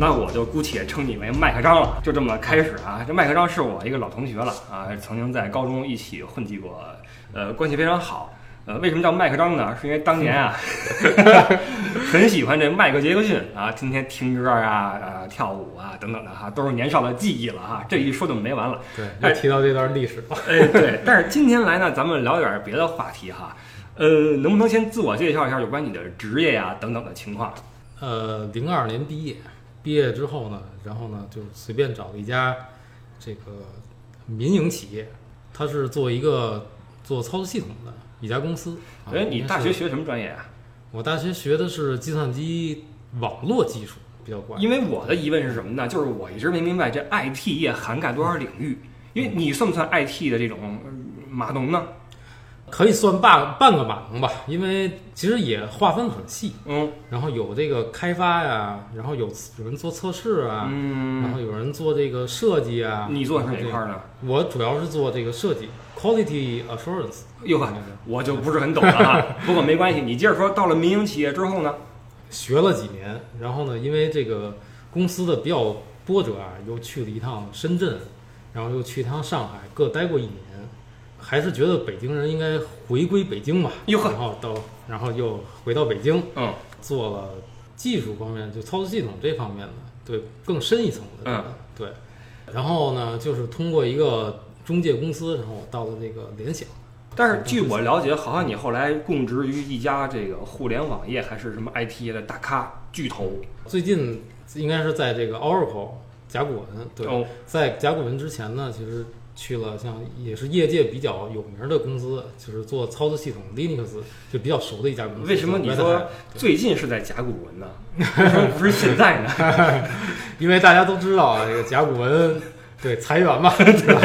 那我就姑且称你为麦克张了。就这么开始啊，这麦克张是我一个老同学了啊，曾经在高中一起混迹过，呃，关系非常好。呃，为什么叫麦克张呢？是因为当年啊，很喜欢这迈克杰克逊啊，天天听歌啊、呃跳舞啊等等的哈，都是年少的记忆了哈。这一说就没完了。对，哎又提到这段历史了。哎，对，但是今天来呢，咱们聊点别的话题哈。呃，能不能先自我介绍一下有关你的职业呀、等等的情况？呃，零二年毕业，毕业之后呢，然后呢就随便找了一家这个民营企业，他是做一个做操作系统的一家公司。啊哎，你大学学什么专业啊？我大学学的是计算机网络技术，比较广。因为我的疑问是什么呢？就是我一直没明白这 IT 业涵盖多少领域。因为你算不算 IT 的这种呃码农呢？可以算半半个码农吧，因为其实也划分很细，嗯然后有这个开发呀，然后有有人做测试啊，然嗯，后有人做这个设计啊。你做哪块儿呢？我主要是做这个设计，quality assurance。哟呵，我就不是很懂了啊。不过没关系，你接着说。到了民营企业之后呢？学了几年，然后呢，因为这个公司的比较波折啊，又去了一趟深圳，然后又去一趟上海，各待过一年，还是觉得北京人应该回归北京吧。然后到，然后又回到北京，嗯，做了技术方面，就操作系统这方面的，对，更深一层的，嗯对。然后呢，就是通过一个中介公司，然后我到了这个联想。但是据我了解，好像你后来供职于一家这个互联网业还是什么 IT 业的大咖巨头。最近应该是在这个 Oracle 甲骨文，对，哦，在甲骨文之前呢，其实去了像也是业界比较有名的公司，就是做操作系统 Linux 就比较熟的一家公司。为什么你说最近是在甲骨文呢？为什么不是现在呢？因为大家都知道啊，这个甲骨文对裁员嘛，对吧？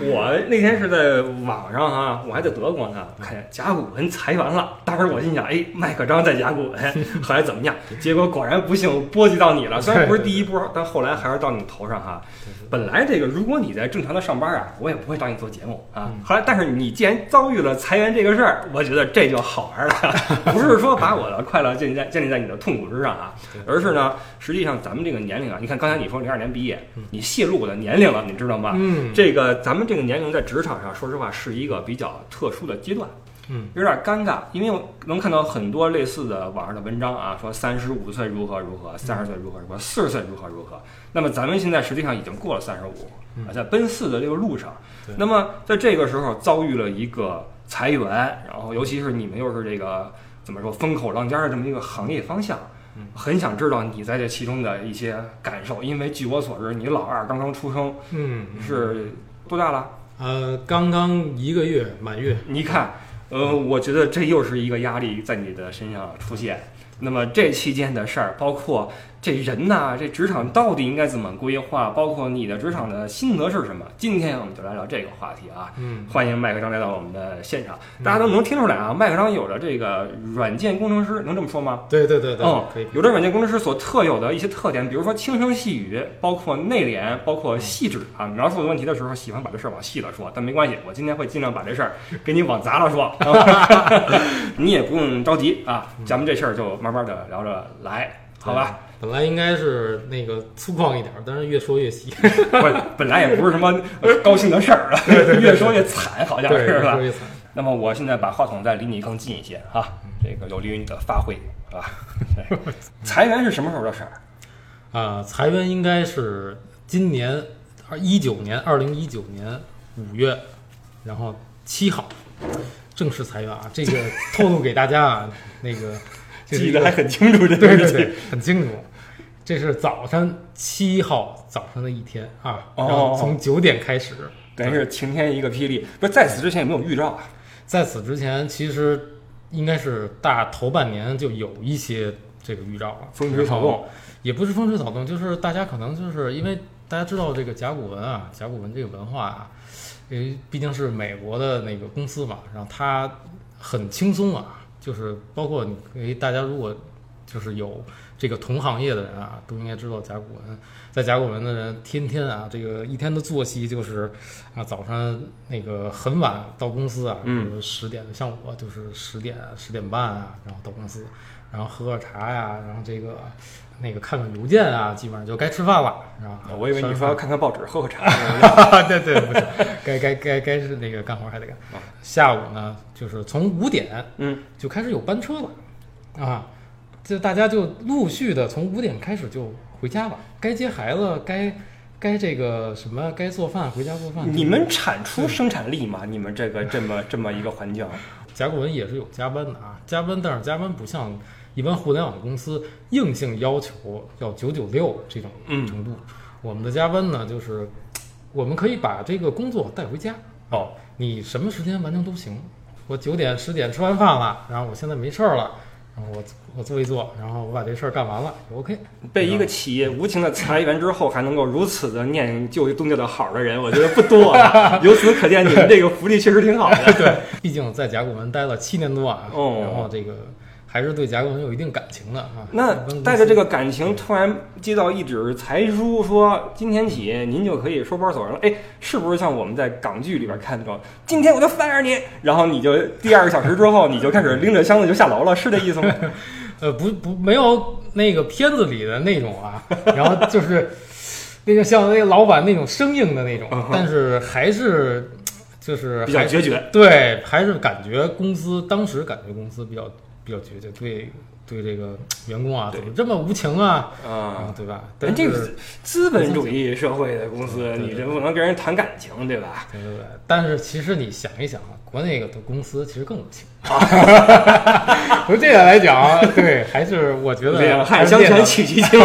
我那天是在网上啊、我还在德国呢，看见甲骨文裁员了。当时我心想，哎，麦克张在甲骨文，后来怎么样？结果果然不幸波及到你了。虽然不是第一波，但后来还是到你头上哈。本来这个，如果你在正常的上班啊，我也不会找你做节目啊。后来，但是你既然遭遇了裁员这个事儿，我觉得这就好玩了，不是说把我的快乐建立在建立在你的痛苦之上啊，而是呢，实际上咱们这个年龄啊，你看刚才你说零二年毕业，你泄露我的年龄了，你知道吗？嗯这个咱们这个年龄在职场上，说实话是一个比较特殊的阶段，嗯，有点尴尬，因为我能看到很多类似的网上的文章啊，说三十五岁如何如何，三十岁如何如何，四十岁如何如何。那么咱们现在实际上已经过了三十五，啊，在奔四的这个路上。那么在这个时候遭遇了一个裁员，然后尤其是你们又是这个怎么说风口浪尖的这么一个行业方向嗯。很想知道你在这其中的一些感受，因为据我所知，你老二刚刚出生，嗯，是多大了？呃，刚刚一个月满月，你看，呃，我觉得这又是一个压力在你的身上出现。那么这期间的事儿，包括这人呐、这职场到底应该怎么规划，包括你的职场的心得是什么？今天我们就来聊这个话题啊。嗯，欢迎麦克张来到我们的现场，大家都能听出来啊，麦克张有着这个软件工程师，能这么说吗？对对对对，哦可以，有着软件工程师所特有的一些特点，比如说轻声细语，包括内敛，包括细致啊。描述问题的时候，喜欢把这事儿往细了说，但没关系，我今天会尽量把这事儿给你往杂了说，你也不用着急啊，咱们这事儿就慢慢的聊着来，好吧？本来应该是那个粗犷一点，但是越说越细，不是，本来也不是什么高兴的事儿啊，越说越惨，好像对，是吧越说？越惨。那么我现在把话筒再离你更近一些啊，这个有利于你的发挥啊。对裁员是什么时候的事儿？啊、裁员应该是今年二一九年二零一九年五月，然后七号正式裁员啊，这个透露给大家啊，那个记得还很清楚，这对对对，很清楚。这是早上七号早上的一天啊，哦然后从九点开始。等于是晴天一个霹雳。不是在此之前有没有预兆啊？在此之前，其实应该是大头半年就有一些这个预兆了，风吹草动，也不是风吹草动，就是大家可能就是因为大家知道这个甲骨文啊，甲骨文这个文化啊，因为毕竟是美国的那个公司嘛，然后它很轻松啊，就是包括你诶大家如果就是有这个同行业的人啊，都应该知道甲骨文，在甲骨文的人天天啊，这个一天的作息就是啊早上那个很晚到公司啊，嗯比如十点，像我就是十点十点半啊，然后到公司，然后喝喝茶呀，然后这个那个看看邮件啊，基本上就该吃饭了，是吧？我以为你说要看看报纸、喝喝茶。对对，不是，该该该该是那个干活还得干。下午呢，就是从五点，嗯，就开始有班车了，啊，就大家就陆续的从五点开始就回家吧，该接孩子，该该这个什么，该做饭，回家做饭。你们产出生产力吗？你们这个这么这么一个环境？甲骨文也是有加班的啊，加班，但是加班不像一般互联网公司硬性要求要九九六这种嗯程度。我们的加班呢，就是我们可以把这个工作带回家，哦，你什么时间完成都行。我九点十点吃完饭了，然后我现在没事儿了，然后我我做一做，然后我把这事儿干完了就，OK。被一个企业无情的裁员之后，还能够如此的念旧东家的好的人，我觉得不多、啊。由此可见，你们这个福利确实挺好的。对，毕竟在甲骨文待了七年多啊，哦然后这个还是对甲骨文有一定感情的啊。那带着这个感情，突然接到一纸财书，说今天起您就可以收包走人了。哎，是不是像我们在港剧里边看那种，今天我就 fire 你，然后你就第二个小时之后，你就开始拎着箱子就下楼了，是这意思吗？呃，不 不，没有那个片子里的那种啊，然后就是那个像那个老板那种生硬的那种但是还是就是比较决绝。对，还是感觉公司当时感觉公司比较比较决绝，对对这个员工啊怎么这么无情啊啊啊，，对吧？但这个资本主义社会的公司，对对你这不能跟人谈感情，对吧？对对对，但是其实你想一想啊，国内的公司其实更无情。从这点来讲啊，对，还是我觉得两还害相权取其轻？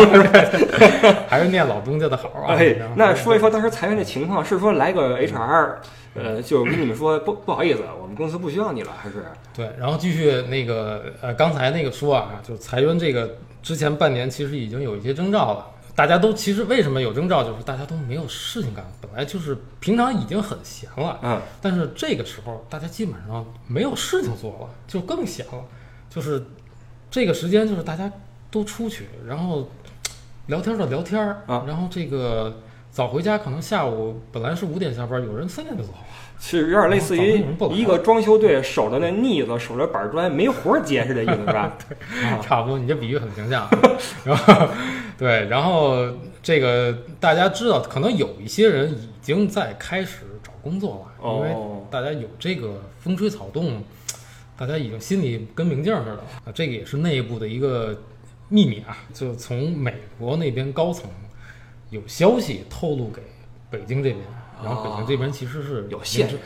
还是念老东家的好啊。哎，那说一说当时裁员的情况，是说来个 HR，呃，就是跟你们说不不好意思，我们公司不需要你了，还是？对，然后继续那个呃，刚才那个说啊，就是裁员这个之前半年其实已经有一些征兆了。大家都其实为什么有征兆，就是大家都没有事情干，本来就是平常已经很闲了，嗯，但是这个时候大家基本上没有事情做了，就更闲了。就是这个时间，就是大家都出去，然后聊天的聊天儿啊然后这个早回家，可能下午本来是五点下班，有人三点就走了。是有点类似于一个装修队守着那腻子，守着板砖，没活儿接，是这意思是吧？对差不多，你这比喻很形象。然后，对，然后这个大家知道，可能有一些人已经在开始找工作了，因为哦，大家有这个风吹草动，大家已经心里跟明镜似的啊。这个也是内部的一个秘密啊，就从美国那边高层有消息透露给北京这边，然后北京这边其实是有限制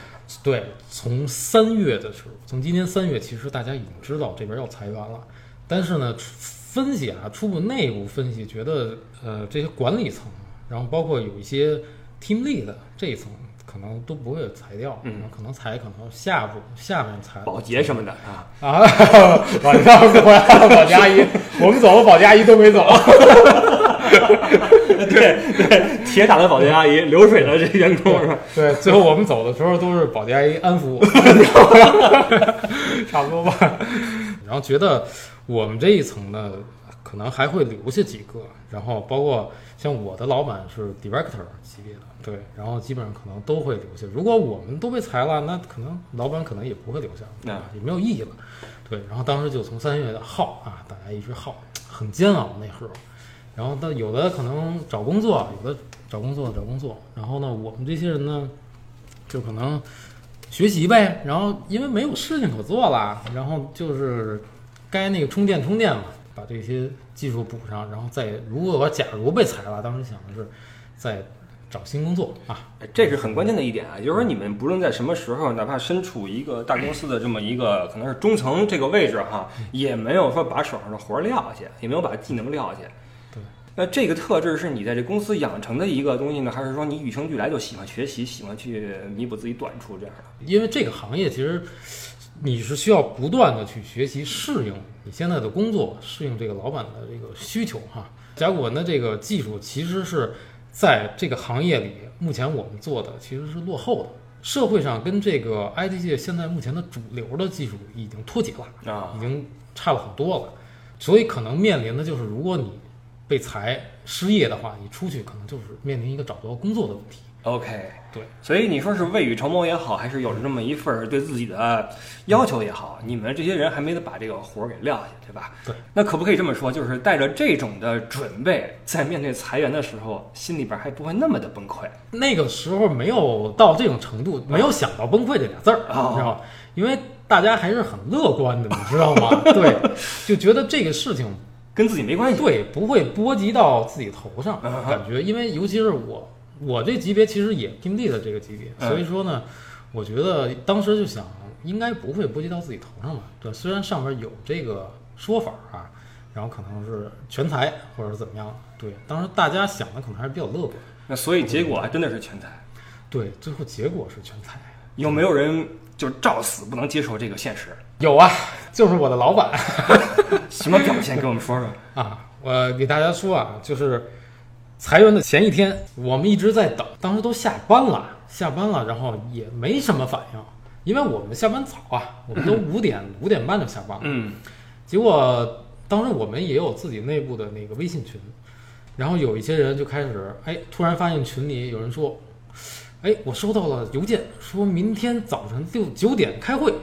对，从三月的时候，从今年三月，其实大家已经知道这边要裁员了，但是呢，分析啊，初步内部分析觉得，呃，这些管理层，然后包括有一些 team lead 这一层，可能都不会裁掉，嗯。可能裁可能下部下面裁保洁什么的啊，啊，晚上回来了，保洁阿姨，我们走了，保洁阿姨都没走。对对，铁打的保洁阿姨，流水的这员工是吧？对，最后我们走的时候都是保洁阿姨安抚我，差不多吧。然后觉得我们这一层呢，可能还会留下几个，然后包括像我的老板是 director 级别的，对，然后基本上可能都会留下。如果我们都被裁了，那可能老板可能也不会留下，对吧？也没有意义了。对，然后当时就从三月耗啊，大家一直耗，很煎熬那时候。然后到有的可能找工作，有的找工作找工作。然后呢，我们这些人呢，就可能学习呗。然后因为没有事情可做了，然后就是该那个充电充电嘛，把这些技术补上。然后再如果假如被裁了，当时想的是再找新工作啊。这是很关键的一点啊，就是说你们不论在什么时候，哪怕身处一个大公司的这么一个可能是中层这个位置哈，也没有说把手上的活撂下，也没有把技能撂下。对。那这个特质是你在这公司养成的一个东西呢，还是说你与生俱来就喜欢学习，喜欢去弥补自己短处这样的？因为这个行业其实你是需要不断的去学习，适应你现在的工作，适应这个老板的这个需求哈。甲骨文的这个技术其实是在这个行业里，目前我们做的其实是落后的。社会上跟这个 IT 界现在目前的主流的技术已经脱节了，啊已经差了很多了，所以可能面临的就是，如果你被裁失业的话，你出去可能就是面临一个找不到工作的问题。OK，对，所以你说是未雨绸缪也好，还是有着这么一份儿对自己的要求也好，你们这些人还没得把这个活儿给撂下，对吧？对。那可不可以这么说，就是带着这种的准备，在面对裁员的时候，心里边还不会那么的崩溃？那个时候没有到这种程度，没有想到崩溃这俩字儿，哦你知道吗？因为大家还是很乐观的，你知道吗？对，就觉得这个事情跟自己没关系。对不会波及到自己头上，感觉，因为尤其是我，我这级别其实也 team lead 的这个级别，嗯所以说呢，我觉得当时就想，应该不会波及到自己头上吧？对，虽然上面有这个说法啊，然后可能是全才或者是怎么样，对，当时大家想的可能还是比较乐观，那所以结果还真的是全才。对，最后结果是全才。有没有人就照死不能接受这个现实？有啊，就是我的老板 什么表现？跟我们说说。啊，我给大家说啊，就是裁员的前一天，我们一直在等，当时都下班了，下班了，然后也没什么反应，因为我们下班早啊，我们都五点五点半就下班了。嗯，结果当时我们也有自己内部的那个微信群，然后有一些人就开始，哎，突然发现群里有人说，哎，我收到了邮件，说明天早晨六九点开会。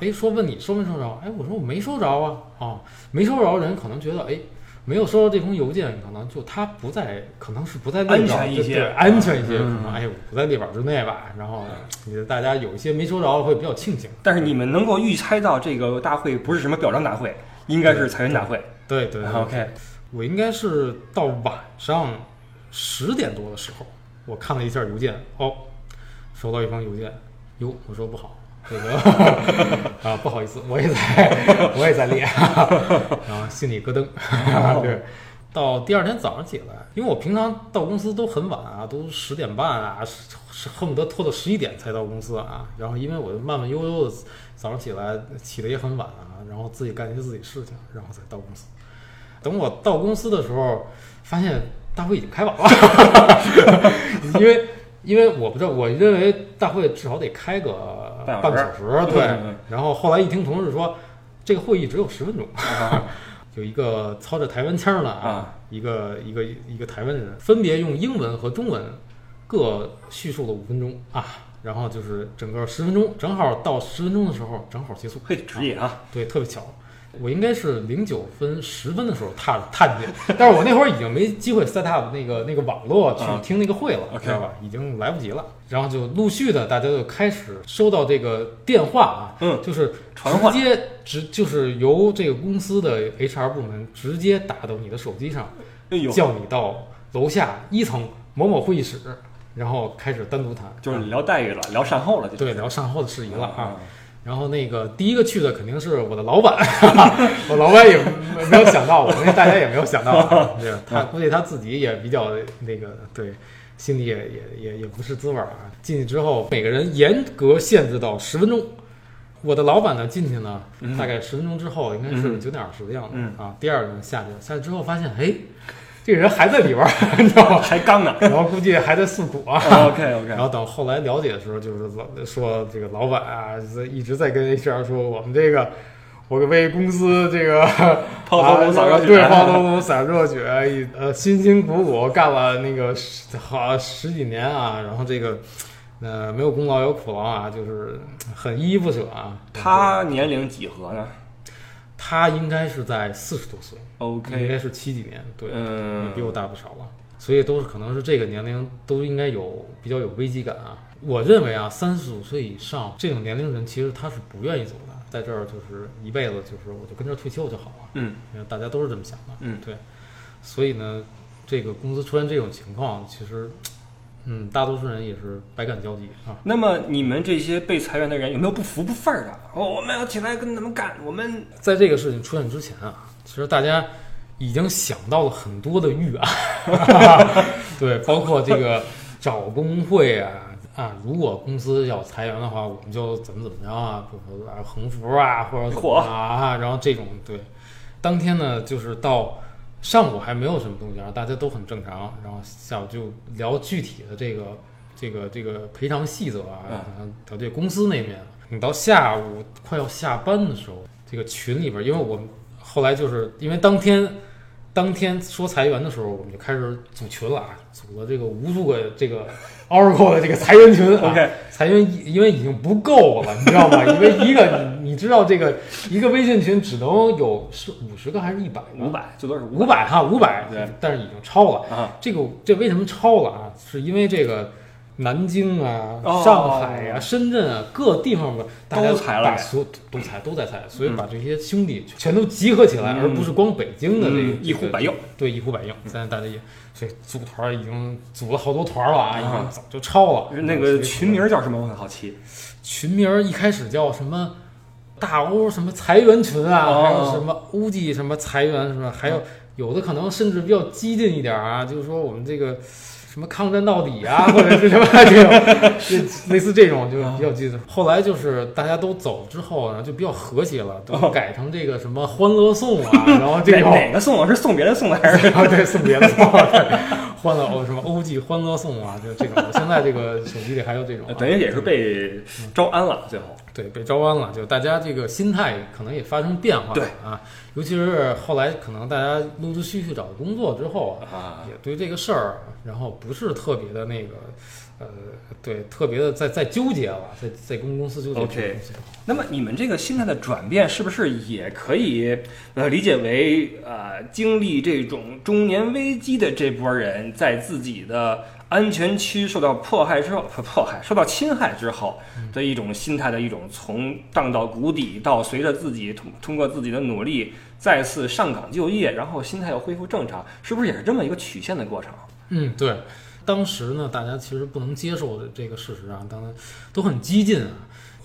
哎，说问你收没收着？哎，我说我没收着啊，啊，没收着，人可能觉得，哎，没有收到这封邮件，可能就他不在，可能是不在安全一些安全一些，嗯可能哎，我不在列表之内吧。然后，你大家有一些没收着会比较庆幸。但是你们能够预猜到这个大会不是什么表彰大会，应该是裁员大会。对对对 OK，我应该是到晚上十点多的时候，我看了一下邮件，哦，收到一封邮件，哟，我说不好，这个 啊，不好意思，我也在，我也在练，然 后心里咯噔，对。到第二天早上起来，因为我平常到公司都很晚啊，都十点半啊，是恨不得拖到十一点才到公司啊。然后因为我慢慢悠悠的早上起来起的也很晚啊，然后自己干一些自己事情，然后才到公司。等我到公司的时候，发现大会已经开完了，因为因为我不知道，我认为大会至少得开个半半小时个小时，对。然后后来一听同事说，这个会议只有十分钟，啊有一个操着台湾腔的啊，一个一个一个台湾人，分别用英文和中文各叙述了五分钟啊，然后就是整个十分钟，正好到十分钟的时候正好结束。嘿，职业啊，对，特别巧。我应该是零九分、十分的时候踏踏进去，但是我那会儿已经没机会 set up 那个 那个网络去啊听那个会了知道吧？已经来不及了。然后就陆续的，大家就开始收到这个电话啊，嗯，就是传接直就是由这个公司的 HR 部门直接打到你的手机上，哎，叫你到楼下一层某某会议室，然后开始单独谈，就是聊待遇了，聊善后了，就对聊善后的事宜了啊。啊。然后那个第一个去的肯定是我的老板，我老板也没有想到我，那大家也没有想到啊，对？他估计他自己也比较那个，对，心里也也也也不是滋味儿啊。进去之后，每个人严格限制到十分钟。我的老板呢进去呢，嗯大概十分钟之后，应该是嗯九点二十的样子、嗯啊。第二个人下去了，下去之后发现，哎，这人还在里边儿，你知道吗？还刚呢。然后估计还在诉苦啊。OK OK，然后等后来了解的时候，就是老说这个老板啊，一直在跟 HR 说我们这个，我为公司这个 抛头颅洒热血，啊对，抛头颅洒热血，呃，辛辛苦苦干了那个十好十几年啊，然后这个呃没有功劳有苦劳啊，就是很依依不舍啊。他年龄几何呢他应该是在四十多岁，应？OK，该是七几年，对，嗯，比我大不少了，所以都是可能是这个年龄都应该有比较有危机感啊。我认为啊，三十五岁以上这种年龄人，其实他是不愿意走的，在这儿就是一辈子就是我就跟这儿退休就好了，嗯，大家都是这么想的，嗯。对，所以呢，这个公司出现这种情况，其实，嗯，大多数人也是百感交集啊。那么你们这些被裁员的人有没有不服不忿儿的？哦，我们要起来跟他们干，我们在这个事情出现之前啊，其实大家已经想到了很多的预案，对，包括这个找工会啊啊，如果公司要裁员的话，我们就怎么怎么着啊，比如说啊横幅啊，或者怎么啊，然后这种对，当天呢就是到上午还没有什么东西，然后，大家都很正常，然后下午就聊具体的这个这个这个赔偿细则啊，然后调解公司那边。你到下午快要下班的时候，这个群里边，因为我们后来就是因为当天当天说裁员的时候，我们就开始组群了啊，组了这个无数个这个 Oracle 的这个裁员群啊。OK，裁员因因为已经不够了，你知道吗？因为一个你 你知道这个一个微信群只能有是五十个还是一百个？五百最多是五百哈，五百对，但是已经超了。啊，这个这为什么超了啊？是因为这个南京啊、哦上海啊、深圳啊各地方的大家都裁了把所都裁都在裁，所以把这些兄弟全都集合起来，嗯而不是光北京的这个嗯一呼百应。对，一呼百应。现在大家也所以组团儿已经组了好多团儿了啊，已啊经早就超了。那个群名叫什么？我很好奇。群名儿一开始叫什么大欧什么裁员群啊，哦还有什么乌记什么裁员什么，还有有的可能甚至比较激进一点儿啊，就是说我们这个什么抗战到底啊，或者是什么 这种，就类似这种就比较记得。后来就是大家都走之后呢，就比较和谐了，都哦改成这个什么欢乐颂啊，然后这种哪个颂是送别人送的还是？啊，对，送别的送，对，欢乐欧什么欧记欢乐颂啊，就这种。现在这个手机里还有这种啊、等于也是被招安了，最后。对，被招安了，就大家这个心态可能也发生变化，对啊，尤其是后来可能大家陆陆续续找工作之后啊，啊，也对这个事儿，然后不是特别的那个，呃，对，特别的在在纠结了，在在跟公司纠结 OK 那么你们这个心态的转变，是不是也可以呃理解为呃经历这种中年危机的这波人，在自己的安全区受到迫害之后，迫害受到侵害之后的一种心态的一种从荡到谷底，到随着自己通通过自己的努力再次上岗就业，然后心态又恢复正常，是不是也是这么一个曲线的过程？嗯，对。当时呢，大家其实不能接受的这个事实啊，当然都很激进啊。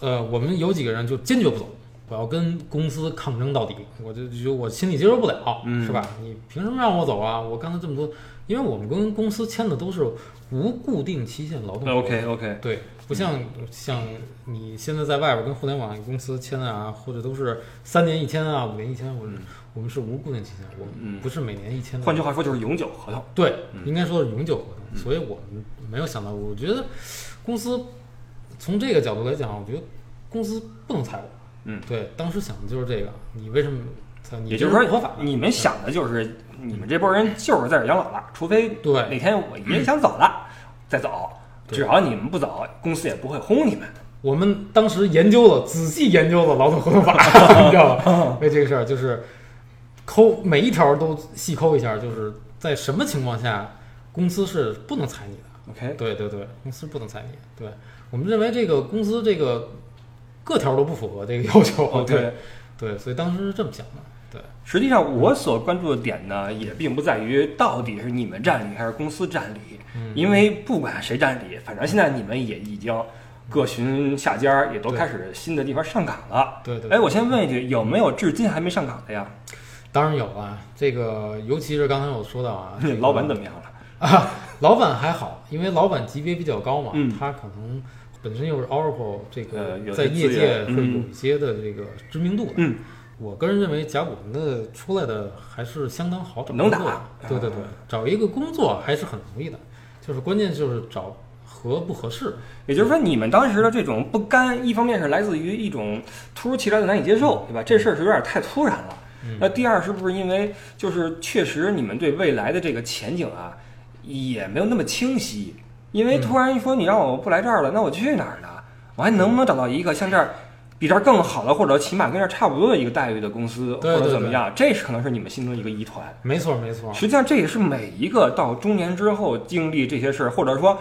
呃，我们有几个人就坚决不走，我要跟公司抗争到底。我就就我心里接受不了，嗯是吧？你凭什么让我走啊？我干了这么多，因为我们跟公司签的都是无固定期限劳动。OK OK，对，不像像你现在在外边跟互联网公司签的啊，或者都是三年一签啊，五年一签，我们、我们是无固定期限，我不是每年一签的。换句话说就是永久合同。对嗯，应该说是永久合同，所以我们没有想到，我觉得公司从这个角度来讲，我觉得公司不能裁我。嗯，对，当时想的就是这个，你为什么？你也就是说合法，，你们想的就是你们这波人就是在这养老了，除非对哪天我爷想走了再走，对只要你们不走，公司也不会轰你们。我们当时研究了，仔细研究了劳动合同法，你知道吧？为这个事儿，就是抠每一条都细抠一下，就是在什么情况下公司是不能裁你的。OK，对对对，公司不能裁你。对我们认为这个公司这个各条都不符合这个要求。哦对对，对，所以当时是这么想的。对，实际上我所关注的点呢，也并不在于到底是你们占理还是公司占理，嗯因为不管谁占理，反正现在你们也已经各寻下家，也都开始新的地方上岗了。对对。哎，我先问一句，有没有至今还没上岗的呀？当然有啊，这个尤其是刚才我说到啊，这个老板怎么样了？啊，老板还好，因为老板级别比较高嘛，嗯他可能本身又是 Oracle 这个在业界源会有一些的这个知名度的。嗯，我个人认为甲骨文的出来的还是相当好找能工作打的。对对对，找一个工作还是很容易的，就是关键就是找合不合适。也就是说，你们当时的这种不甘，一方面是来自于一种突如其来的难以接受，对吧？这事儿是有点太突然了。嗯那第二，是不是因为就是确实你们对未来的这个前景啊，也没有那么清晰？因为突然一说你让我不来这儿了，那我去哪儿呢？我还能不能找到一个像这儿比这儿更好的，或者起码跟这儿差不多的一个待遇的公司，或者怎么样？这是可能是你们心中一个疑团。没错没错，实际上，这也是每一个到中年之后经历这些事儿，或者说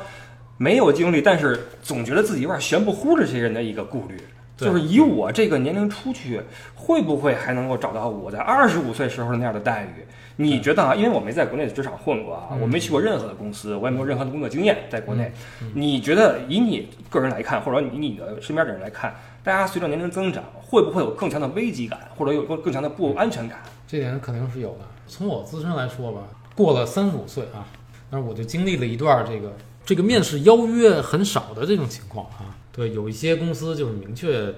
没有经历，但是总觉得自己有点悬不乎的这些人的一个顾虑，对就是以我这个年龄出去，会不会还能够找到我在二十五岁时候那样的待遇？你觉得啊？因为我没在国内的职场混过啊，嗯我没去过任何的公司，我也没有任何的工作经验，在国内。嗯你觉得以你个人来看，或者以你的身边的人来看，大家随着年龄增长，会不会有更强的危机感，或者有更更强的不安全感？这点肯定是有的。从我自身来说吧，过了三十五岁啊，但是我就经历了一段这个这个面试邀约很少的这种情况啊。对，有一些公司就是明确，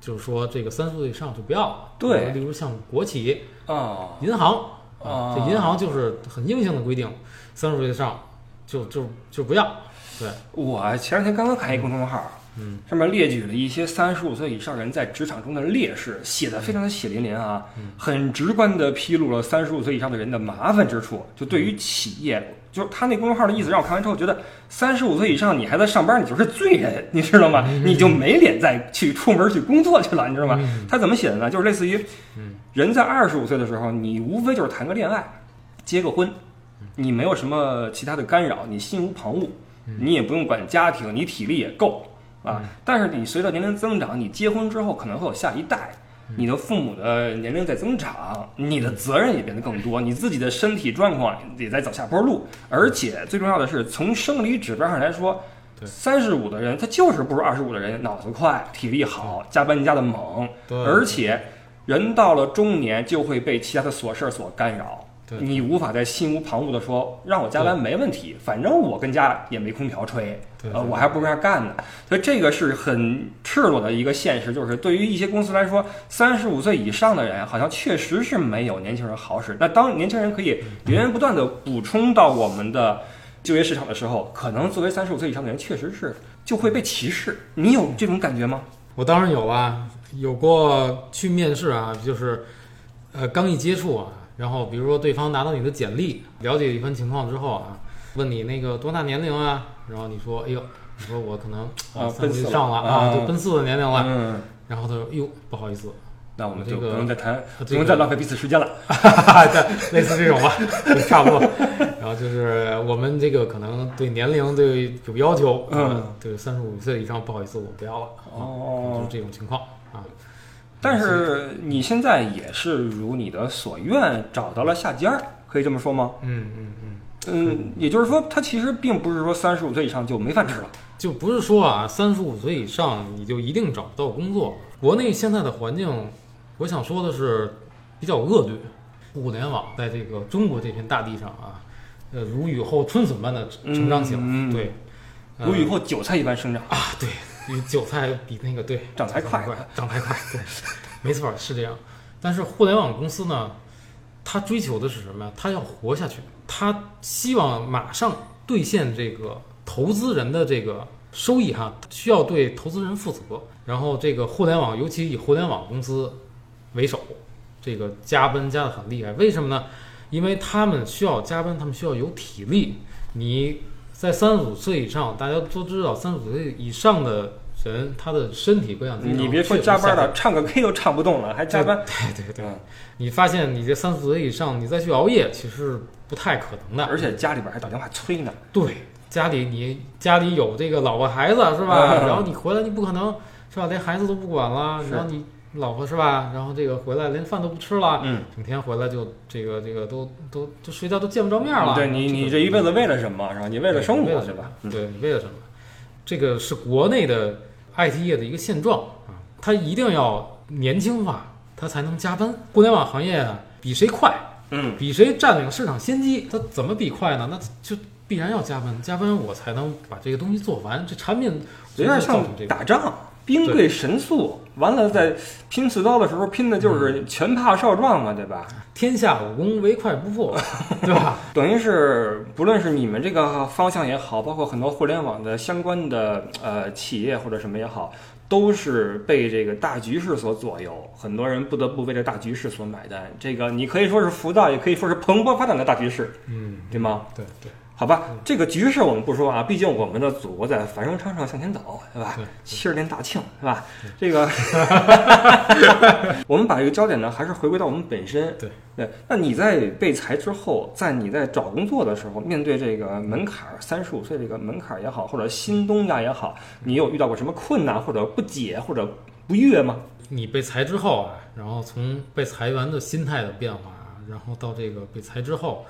就是说这个三十岁以上就不要了。对例如像国企、啊银行啊这银行就是很硬性的规定，三十岁以上就就就不要。对，我前两天刚刚看一公众号，嗯上面列举了一些三十五岁以上人在职场中的劣势，写的非常的血淋淋啊，嗯很直观的披露了三十五岁以上的人的麻烦之处。就对于企业，就是他那公众号的意思，让我看完之后觉得，三十五岁以上你还在上班，你就是罪人，你知道吗？你就没脸再去出门去工作去了，你知道吗？嗯他怎么写的呢？就是类似于嗯，人在二十五岁的时候，你无非就是谈个恋爱，结个婚，你没有什么其他的干扰，你心无旁骛，你也不用管家庭，你体力也够啊。但是你随着年龄增长，你结婚之后可能会有下一代。你的父母的年龄在增长，你的责任也变得更多，你自己的身体状况也在走下坡路，而且最重要的是，从生理指标上来说，三十五的人他就是不如二十五的人脑子快、体力好、加班加的猛，而且人到了中年就会被其他的琐事儿所干扰，对你无法再心无旁骛的说让我加班没问题，反正我跟家也没空调吹，呃，我还不如那儿干呢。所以这个是很赤裸的一个现实，就是对于一些公司来说，三十五岁以上的人好像确实是没有年轻人好使。那当年轻人可以源源不断的补充到我们的就业市场的时候，可能作为三十五岁以上的人，确实是就会被歧视。你有这种感觉吗？我当然有啊，有过去面试啊，就是呃刚一接触啊，然后比如说对方拿到你的简历，了解一番情况之后啊，问你那个多大年龄啊，然后你说哎呦，你说我可能啊奔四上了啊对，奔四的年龄了，嗯，然后他说哟不好意思，那我们就这个不用再谈，不这个用再浪费彼此时间了。对，类似这种吧，差不多。然后就是我们这个可能对年龄对有要求，嗯。呃，对三十五岁以上不好意思我不要了，哦。就是这种情况啊。但是你现在也是如你的所愿找到了下家儿，可以这么说吗？嗯嗯嗯。嗯，也就是说，他其实并不是说三十五岁以上就没饭吃了。就不是说啊，三十五岁以上你就一定找不到工作。国内现在的环境，我想说的是比较恶劣。互联网在这个中国这片大地上啊，呃，如雨后春笋般的成长起来。对，呃如雨后韭菜一般生长，啊，对，比韭菜比那个对长得还快快，长得还快，对，没错是这样。但是互联网公司呢，它追求的是什么呀？它要活下去，它希望马上兑现这个投资人的这个收益哈，需要对投资人负责。然后这个互联网，尤其以互联网公司为首，这个加班加的很厉害。为什么呢？因为他们需要加班，他们需要有体力。你在三十五岁以上，大家都知道，三十五岁以上的人，他的身体各项机能你别说加班了，唱个 K 都唱不动了，还加班。对对对，嗯，你发现你这三十五岁以上，你再去熬夜，其实不太可能的。而且家里边还打电话催呢。对家里你家里有这个老婆孩子是吧？嗯 然后你回来你不可能是吧？连孩子都不管了，然后你老婆是吧？然后这个回来连饭都不吃了，嗯，整天回来就这个这个都都就睡觉都见不着面了。对你，你这一辈子为了什么？是吧？你为了生活，为了什么对吧？？嗯对，你为了什么？这个是国内的 IT 业的一个现状啊，它一定要年轻化，它才能加班。互联网行业啊，比谁快，嗯，比谁占领市场先机，它怎么比快呢？那就必然要加班，加班我才能把这个东西做完，这产品有点像打仗，兵贵神速。完了，在拼刺刀的时候拼的就是拳怕少壮嘛，对吧？天下武功唯快不破，对吧？等于是，不论是你们这个方向也好，包括很多互联网的相关的呃企业或者什么也好，都是被这个大局势所左右，很多人不得不为这大局势所买单。这个你可以说是浮躁，也可以说是蓬勃发展的大局势，嗯，对吗？对对好吧，这个局势我们不说啊，毕竟我们的祖国在繁荣昌盛向前走，对吧对？七十年大庆，是吧？这个，我们把这个焦点呢，还是回归到我们本身。对对，那你在被裁之后，在你在找工作的时候，面对这个门槛儿，三十五岁这个门槛儿也好，或者新东家也好，你有遇到过什么困难或者不解或者不悦吗？你被裁之后啊，然后从被裁员的心态的变化啊，然后到这个被裁之后，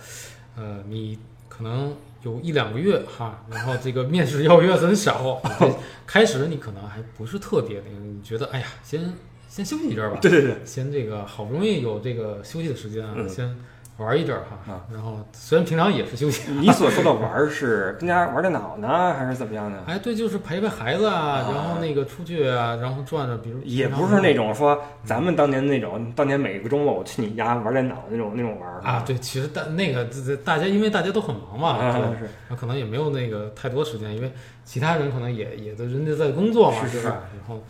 呃，你可能有一两个月哈，然后这个面试邀约很少，开始你可能还不是特别那个，你觉得哎呀，先先休息一阵儿吧，对对对，先这个好不容易有这个休息的时间啊，嗯。先玩一阵儿哈啊，然后虽然平常也是休息。你所说的玩儿是跟家玩电脑呢，还是怎么样呢？哎，对，就是陪陪孩子啊，啊。然后那个出去啊，然后转转，比如也不是那种说咱们当年那种，当年每个周末我去你家玩电脑那种那种玩儿啊，对，其实大那个大家因为大家都很忙嘛，是然后可能也没有那个太多时间，因为其他人可能也也都人家在工作嘛，是吧？然后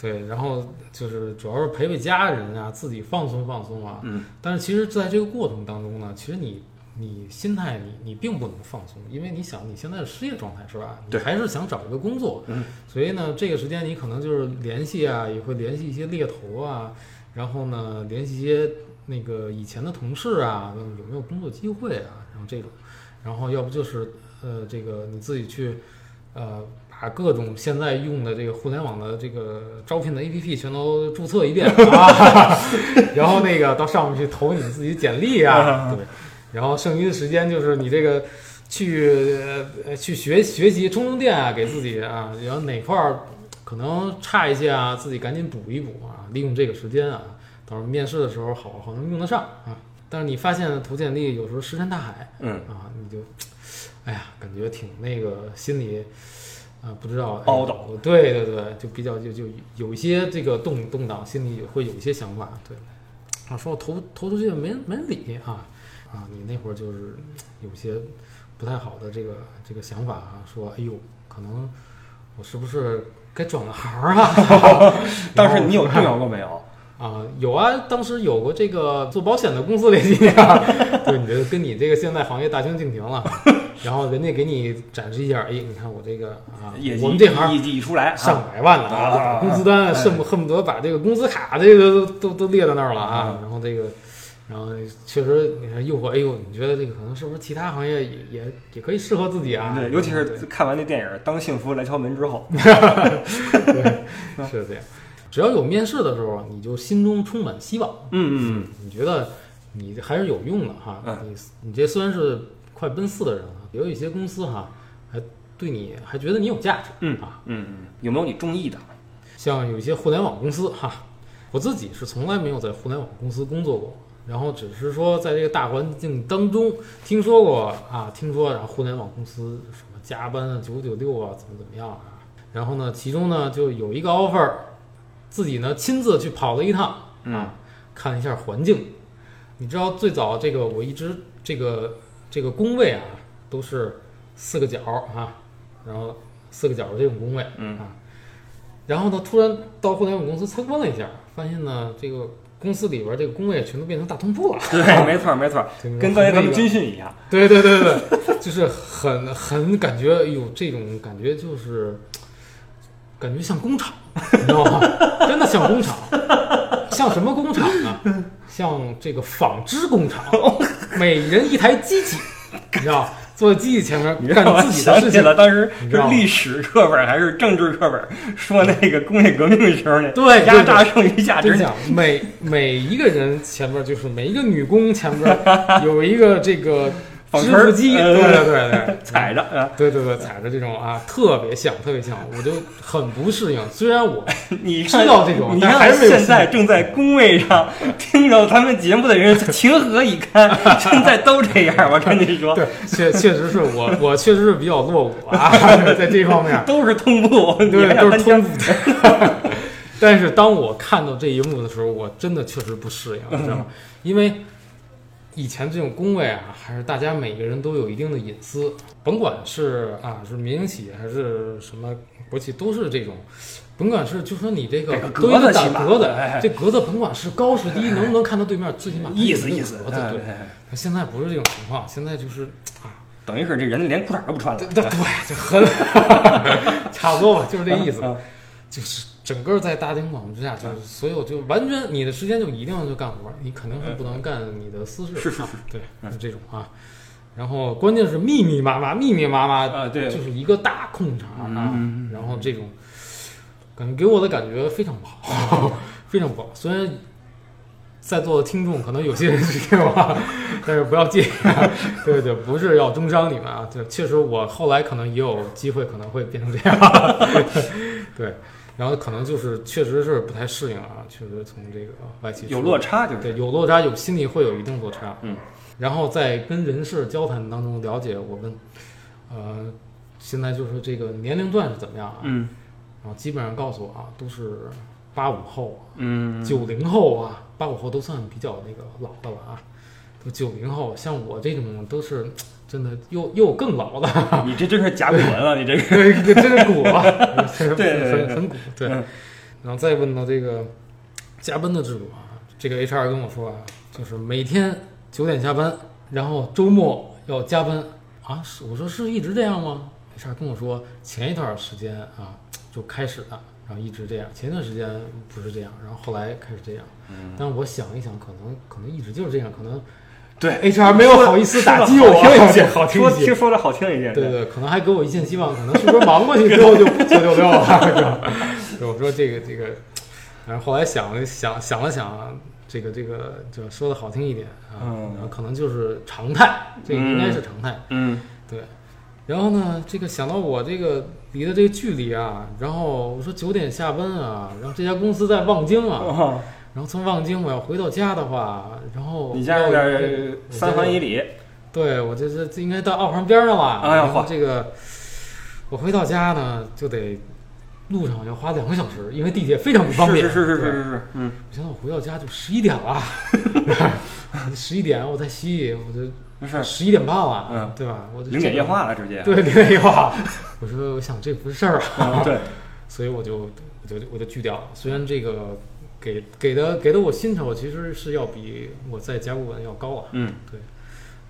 对，然后就是主要是陪陪家人啊，自己放松放松啊。嗯，但是其实在这个过程当中呢，其实你你心态你你并不能放松，因为你想你现在是失业状态是吧？你对还是想找一个工作，嗯，所以呢，这个时间你可能就是联系啊，也会联系一些猎头啊，然后呢，联系一些那个以前的同事啊，问有没有工作机会啊，然后这种，然后要不就是呃，这个你自己去呃，把各种现在用的这个互联网的这个招聘的 APP 全都注册一遍 啊，然后那个到上面去投你自己简历啊，对，然后剩余的时间就是你这个去呃去学学习充充电啊，给自己啊，然后哪块儿可能差一些啊，自己赶紧补一补啊，利用这个时间啊，到时候面试的时候好好能用得上啊。但是你发现投简历有时候石沉大海，嗯啊，你就，哎呀，感觉挺那个心里，啊，不知道包斗哎对对对，就比较就就有一些这个动动荡，心里也会有一些想法，对，啊，说我投投出去没人没人理啊，啊，你那会儿就是有些不太好的这个这个想法啊，说哎呦，可能我是不是该转个行儿啊？当时你有 动摇过没有？啊，有啊，当时有过这个做保险的公司联系你啊，对，你这跟你这个现在行业大相径庭了，然后人家给你展示一下，哎，你看我这个啊我们这行业绩一出来，上百万了啊工资单哎恨不恨不得把这个工资卡这个都都都列在那儿了啊嗯，然后这个。然后确实，你看诱惑，哎呦，你觉得这个可能是不是其他行业也也也可以适合自己啊？对，尤其是看完那电影《当幸福来敲门》之后，是这样。只要有面试的时候，你就心中充满希望，嗯嗯你觉得你还是有用的哈。嗯你你这虽然是快奔四的人有一些公司哈，还对你还觉得你有价值，嗯啊。嗯嗯，有没有你中意的？像有一些互联网公司哈，我自己是从来没有在互联网公司工作过，然后只是说在这个大环境当中听说过啊，听说然后互联网公司什么加班啊、九九六啊，怎么怎么样啊，然后呢，其中呢就有一个 offer，自己呢亲自去跑了一趟嗯啊，看一下环境。你知道最早这个我一直这个这个工位啊都是四个角啊，然后四个角的这种工位，嗯啊，然后呢，突然到互联网公司参观了一下，发现呢，这个公司里边这个工位全都变成大通铺了，对，没 错没错，这个跟当年咱们军训一样。对对对对，对，就是很很感觉，哎呦，这种感觉就是感觉像工厂，你知道吗？真的像工厂，像什么工厂呢？像这个纺织工厂，每人一台机器，你知道，坐在机器前面干自己的事情。了当时是历史课本还是政治课本说那个工业革命的时候呢对对压榨剩余价值每每一个人前面就是每一个女工前面有一个这个织布机，呃对对对对，踩着啊！对对对，踩着这种啊，特别像，特别像，我就很不适应。虽然我 你知道这种你看还是现在正在工位上听着咱们节目的人情何以堪？现在都这样，我跟你说，对，确确实是我，我确实是比较落伍啊，在这方面，都是通布，你对，都是通。但是当我看到这一幕的时候，我真的确实不适应，你知道吗？因为以前这种工位啊，还是大家每个人都有一定的隐私，甭管是啊是民营企业还是什么国企，都是这种。甭管是就说你这个格子起格子这格子甭管是高是低，能不能看到对面，最起码意思意思，格子对。现在不是这种情况，现在就是啊，等于是这人连裤衩都不穿了对。对对，就很 差不多吧，就是这意思。啊就是整个在大庭广众之下，就是所有就完全你的时间就一定要去干活，你肯定是不能干你的私事。是是是啊对，这种啊。然后关键是密密麻麻，密密麻麻，啊，对，就是一个大空场啊。然后这种感觉给我的感觉非常不好，非常不好。虽然在座的听众可能有些人是这样啊，但是不要介意啊。对对，不是要中伤你们啊。对确实我后来可能也有机会可能会变成这样。对，然后可能就是确实是不太适应啊，确实从这个外企有落差就是。对有落差，有心里会有一定落差。嗯，然后在跟人事交谈当中了解我们，呃，现在就是这个年龄段是怎么样啊？嗯然后基本上告诉我啊，都是八五后啊、嗯，九零后啊，八五后都算比较那个老的了啊，都九零后，像我这种都是真的又又更老了，你这真是甲骨文了，你这个。真是古啊，对很很古，对。嗯然后再问到这个加班的制度啊，这个 HR 跟我说啊，就是每天九点下班，然后周末要加班啊。是我说是一直这样吗？HR 跟我说前一段时间啊就开始了，然后一直这样，前一段时间不是这样，然后后来开始这样。嗯但是我想一想，可能可能一直就是这样，可能对 HR 没有好意思打击我，好听一些，好听一些说听。说的好听一些。对对，可能还给我一线希望，可能是不是忙过去之后就九九六了？我说这个这个，然后后来想了想想了想啊，这个这个就说的好听一点啊，嗯然后可能就是常态，这个应该是常态。嗯对然后呢，这个想到我这个离的这个距离啊，然后我说九点下班啊，然后这家公司在望京啊，哦，然后从望京我要回到家的话，然后你家有点三环以里，对我这这这应该到二环边儿上了。哎呀然后这个我回到家呢，就得路上要花两个小时，因为地铁非常不方便。是是是是是是，嗯，我想到我回到家就十一点了，十一点我在西，我就不是十一点半了，嗯对吧？我就零点夜话了，直接。对零点夜话。我说我想这不是事儿啊，嗯对，所以我就我就我就拒掉了。虽然这个给给的给的我薪酬其实是要比我在甲骨文要高啊，嗯，对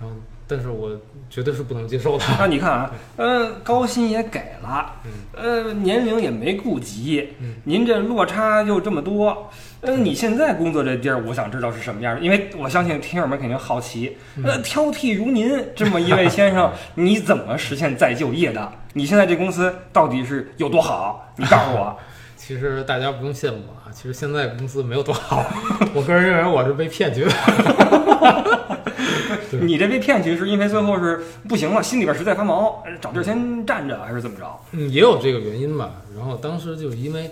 然后但是我绝对是不能接受的。那你看啊，呃，高薪也给了，呃，年龄也没顾及，嗯您这落差又这么多，呃，你现在工作这地儿，我想知道是什么样的，因为我相信听友们肯定好奇，呃，挑剔如您这么一位先生，你怎么实现再就业的？你现在这公司到底是有多好？你告诉我。其实大家不用羡慕其实现在公司没有多好，我个人认为我是被骗去的。对你这被骗去是因为最后是不行了，心里边实在发毛，呃找地儿先站着，还是怎么着？嗯，也有这个原因吧。然后当时就是因为，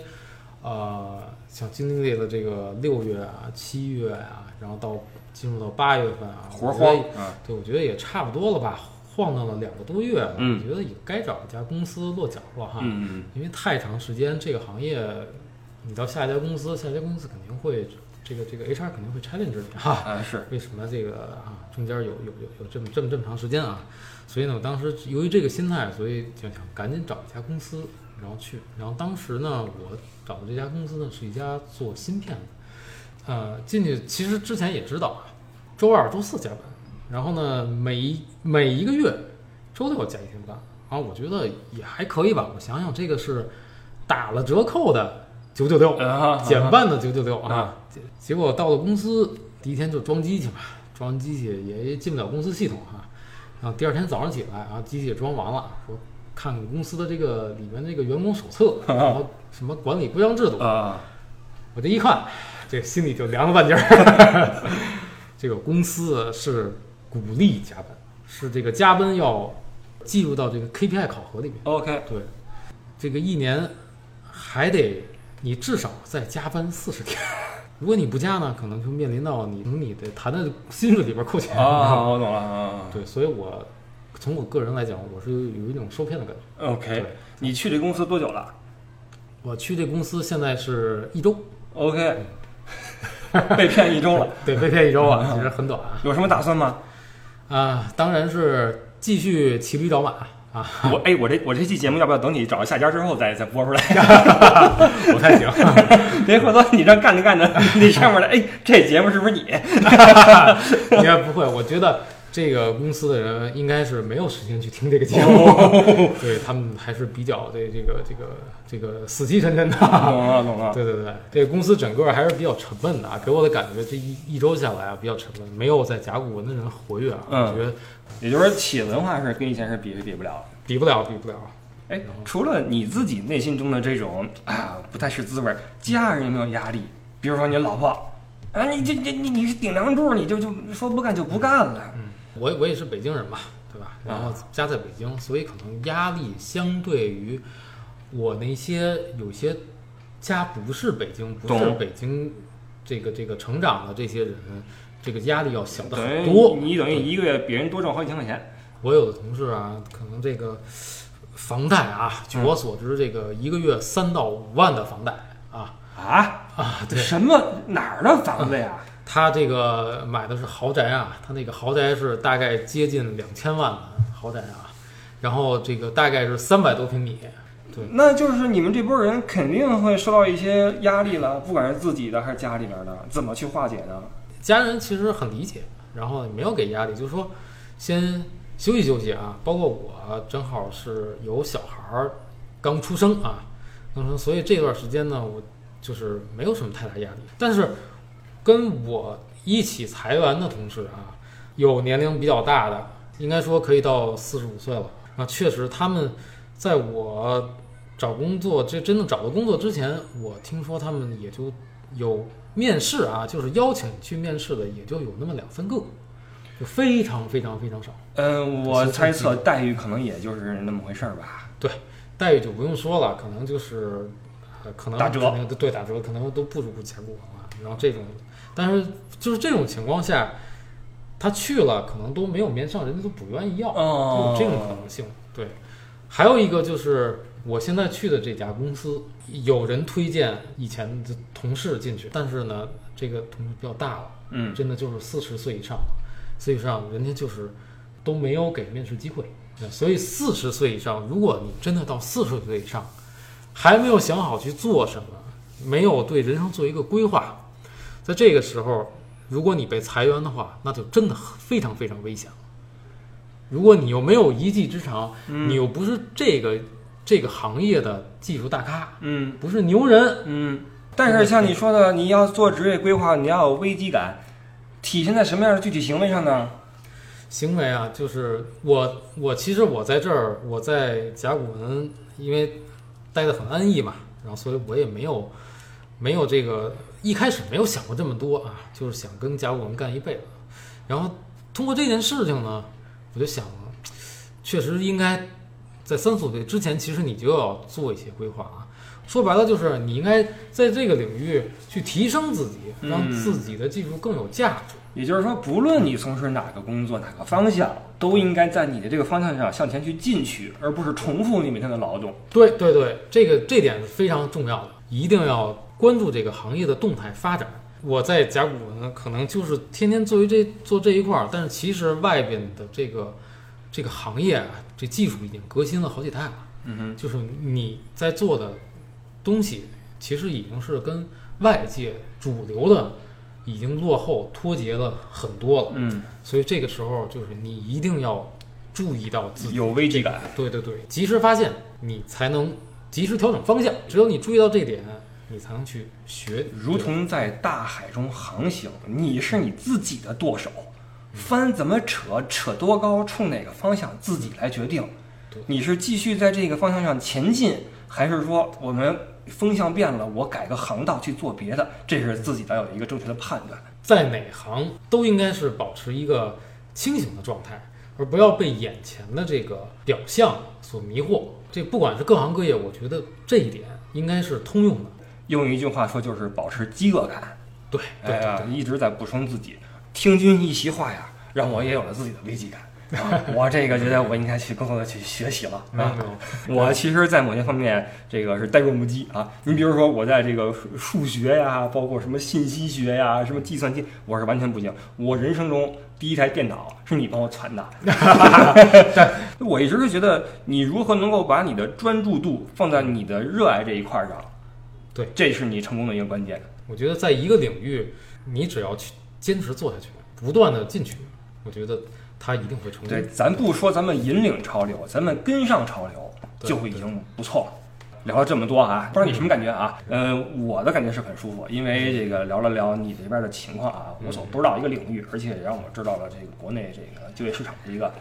呃，像经历了这个六月啊、七月啊，然后到进入到八月份啊，活我觉得慌，嗯对，我觉得也差不多了吧，晃荡了两个多月了，嗯我觉得也该找一家公司落脚了哈。嗯因为太长时间这个行业，你到下一家公司，下一家公司肯定会这个这个 HR 肯定会 challenge 你哈。啊是，为什么这个啊中间有有有有这么这么这么长时间啊？所以呢，我当时由于这个心态，所以就想赶紧找一家公司，然后去。然后当时呢，我找的这家公司呢是一家做芯片的，呃，进去其实之前也知道啊，周二、周四加班，然后呢每一每一个月周六加一天班，啊，我觉得也还可以吧。我想想，这个是打了折扣的九九六，啊减半的九九六啊啊。结结果到了公司第一天就装机器嘛，装完机器也进不了公司系统啊。然后第二天早上起来啊，机器也装完了，说看看公司的这个里面这个员工手册，然后什么管理规章制度，啊我这一看，这心里就凉了半截儿。这个公司是鼓励加班，是这个加班要计入到这个 KPI 考核里面。，OK，对，这个一年还得你至少再加班四十天。如果你不加呢，可能就面临到你从你的谈的薪水里边扣钱。啊，我懂了啊对，所以我从我个人来讲，我是有一种受骗的感觉。，OK，你去这公司多久了我去这公司现在是一周，？OK，被骗一周了，对，被骗一周啊，其实很短啊。有什么打算吗？啊，当然是继续骑驴找马 啊，我哎，我这我这期节目要不要等你找到下家之后再再播出来？不太行。别回头你这干着干着，那上面的哎，这节目是不是你？应该不会，我觉得这个公司的人应该是没有时间去听这个节目，对他们还是比较对这个这个这个死气沉沉的。懂了懂了，对对对，这个公司整个还是比较沉闷的啊，给我的感觉这一一周下来啊比较沉闷，没有在甲骨文的人活跃啊，嗯我觉得也就是说企业文化是跟以前是比是比不了的。比不了，比不了。哎，除了你自己内心中的这种啊不太是滋味儿，家人有没有压力？比如说你老婆，啊，你这这你你是顶梁柱，你就就说不干就不干了。我我也是北京人嘛，对吧？然后家在北京，所以可能压力相对于我那些有些家不是北京，不是北京这个这个成长的这些人，这个压力要小的很多。你等于一个月比人多挣好几千块钱。我有的同事啊，可能这个房贷啊，据我所知，这个一个月三到五万的房贷啊啊啊，对，什么哪儿的房子呀？他这个买的是豪宅啊，他那个豪宅是大概接近两千万的豪宅啊，然后这个大概是三百多平米，对那就是你们这波人肯定会受到一些压力了，不管是自己的还是家里边的，怎么去化解呢？家人其实很理解，然后也没有给压力，就是说先休息休息啊。包括我正好是有小孩儿刚出生啊，刚出生，所以这段时间呢，我就是没有什么太大压力。但是跟我一起裁员的同事啊，有年龄比较大的，应该说可以到四十五岁了啊，确实他们在我找工作这真正找到工作之前，我听说他们也就有面试啊，就是邀请去面试的，也就有那么两三个，就非常非常非常少。嗯，我猜测待遇可能也就是那么回事儿吧。对待遇就不用说了，可能就是呃，可能打折对打折，可能都不如甲骨文了。然后这种，但是就是这种情况下，他去了可能都没有面上，人家都不愿意要，有这种可能性。对，还有一个就是我现在去的这家公司，有人推荐以前的同事进去，但是呢，这个同事比较大了。嗯，真的就是四十岁以上，四十以上人家就是都没有给面试机会。那所以四十岁以上，如果你真的到四十岁以上，还没有想好去做什么，没有对人生做一个规划，在这个时候，如果你被裁员的话，那就真的非常非常危险了。如果你又没有一技之长，你又不是这个这个行业的技术大咖，嗯不是牛人，嗯。但是像你说的，你要做职业规划，你要有危机感，体现在什么样的具体行为上呢？行为啊，就是我我其实我在这儿，我在甲骨文，因为待得很安逸嘛，然后所以我也没有没有这个一开始没有想过这么多啊，就是想跟甲骨文干一辈子。然后通过这件事情呢，我就想了，确实应该在三十岁之前，其实你就要做一些规划啊。说白了就是你应该在这个领域去提升自己，让自己的技术更有价值。也就是说，不论你从事哪个工作、哪个方向，都应该在你的这个方向上向前去进取，而不是重复你每天的劳动。对对对，这个这点是非常重要的，一定要关注这个行业的动态发展。我在甲骨文可能就是天天做于这做这一块儿，但是其实外边的这个这个行业啊，这技术已经革新了好几代了。嗯哼，就是你在做的东西，其实已经是跟外界主流的已经落后脱节了很多了。嗯，所以这个时候就是你一定要注意到自己有危机感。对对对，及时发现，你才能及时调整方向。只有你注意到这点，你才能去学。如同在大海中航行，你是你自己的舵手，帆怎么扯，扯多高，冲哪个方向，自己来决定。你是继续在这个方向上前进，还是说我们风向变了，我改个航道去做别的？这是自己要有一个正确的判断。在哪行都应该是保持一个清醒的状态，而不要被眼前的这个表象所迷惑。这不管是各行各业，我觉得这一点应该是通用的。用一句话说，就是保持饥饿感。对对哎呀对，对，一直在补充自己。听君一席话呀，让我也有了自己的危机感。啊，我这个觉得我应该去更多的去学习了。啊我其实，在某些方面，这个是呆若木鸡啊。你比如说，我在这个数数学呀，包括什么信息学呀，什么计算机，我是完全不行。我人生中第一台电脑是你帮我攒的。我一直是觉得，你如何能够把你的专注度放在你的热爱这一块儿上，对，这是你成功的一个关键。我觉得在一个领域，你只要去坚持做下去，不断的进取，我觉得它一定会成功。对，咱不说咱们引领潮流，咱们跟上潮流就会已经不错了。聊了这么多啊，不知道你什么感觉啊？嗯、我的感觉是很舒服，因为这个聊了聊你这边的情况啊，我所不知道一个领域，而且也让我知道了这个国内这个就业市场的一个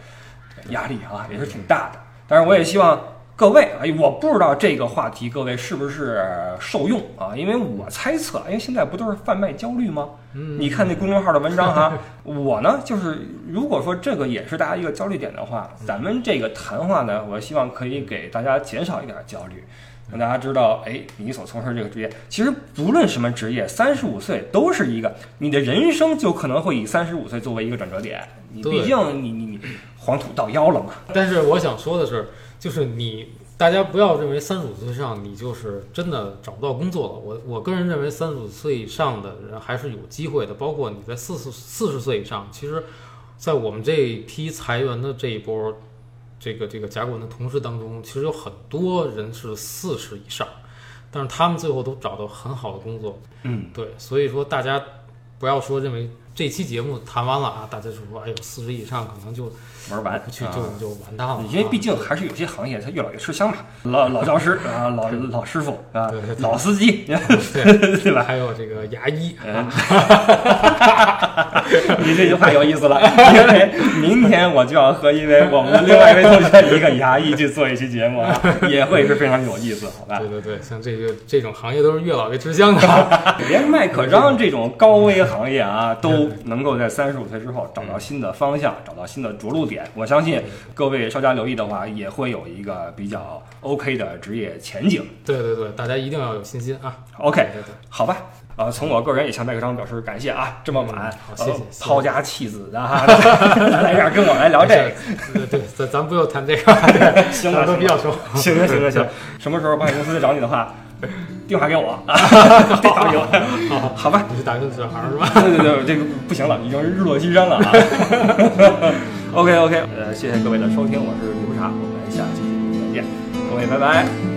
压力啊，也是挺大的。但是我也希望各位啊，我不知道这个话题各位是不是受用啊，因为我猜测，因为现在不都是贩卖焦虑吗？嗯，你看那公众号的文章哈，我呢就是如果说这个也是大家一个焦虑点的话，咱们这个谈话呢，我希望可以给大家减少一点焦虑，让大家知道，哎，你所从事这个职业，其实不论什么职业，三十五岁都是一个你的人生就可能会以三十五岁作为一个转折点。你毕竟你你你黄土到腰了嘛。但是我想说的是，就是你大家不要认为三十五岁以上你就是真的找不到工作了。我我个人认为三十五岁以上的人还是有机会的，包括你在四十四十岁以上，其实，在我们这一批裁员的这一波，这个这个甲骨文的同事当中，其实有很多人是四十以上，但是他们最后都找到很好的工作。嗯，对，所以说大家不要说认为这期节目谈完了啊，大家就说哎呦四十以上可能就玩完不去啊。就就完蛋了啊，因为毕竟还是有些行业它越老越吃香嘛，老老教师啊，老老师傅啊对对，对老司机，对。对吧？还有这个牙医 你这句话有意思了，因为明天我就要和一位我们的另外一位同学，一个牙医去做一期节目啊，也会是非常有意思，好吧对？对对，像这个这种行业都是越老越吃香的啊。连麦可章这种高危行业啊，都能够在三十五岁之后找到新的方向，找到新的着陆点。我相信各位稍加留意的话，也会有一个比较 OK 的职业前景。对对对，大家一定要有信心啊。OK，对对好吧。呃，从我个人也向麦克张表示感谢啊！这么晚，谢谢抛家弃子的哈，来这儿跟我来聊这个，对对，咱咱不要谈这个，对行吧咱都比较熟。行行行行行，什么时候保险公司再找你的话，电话给我，电话给我，好吧？你是打个小孩儿是吧？对对对，这个不行了，已经日落西山了啊。OK OK，呃，谢谢各位的收听，我是李不傻，我们下期再见，各位拜拜。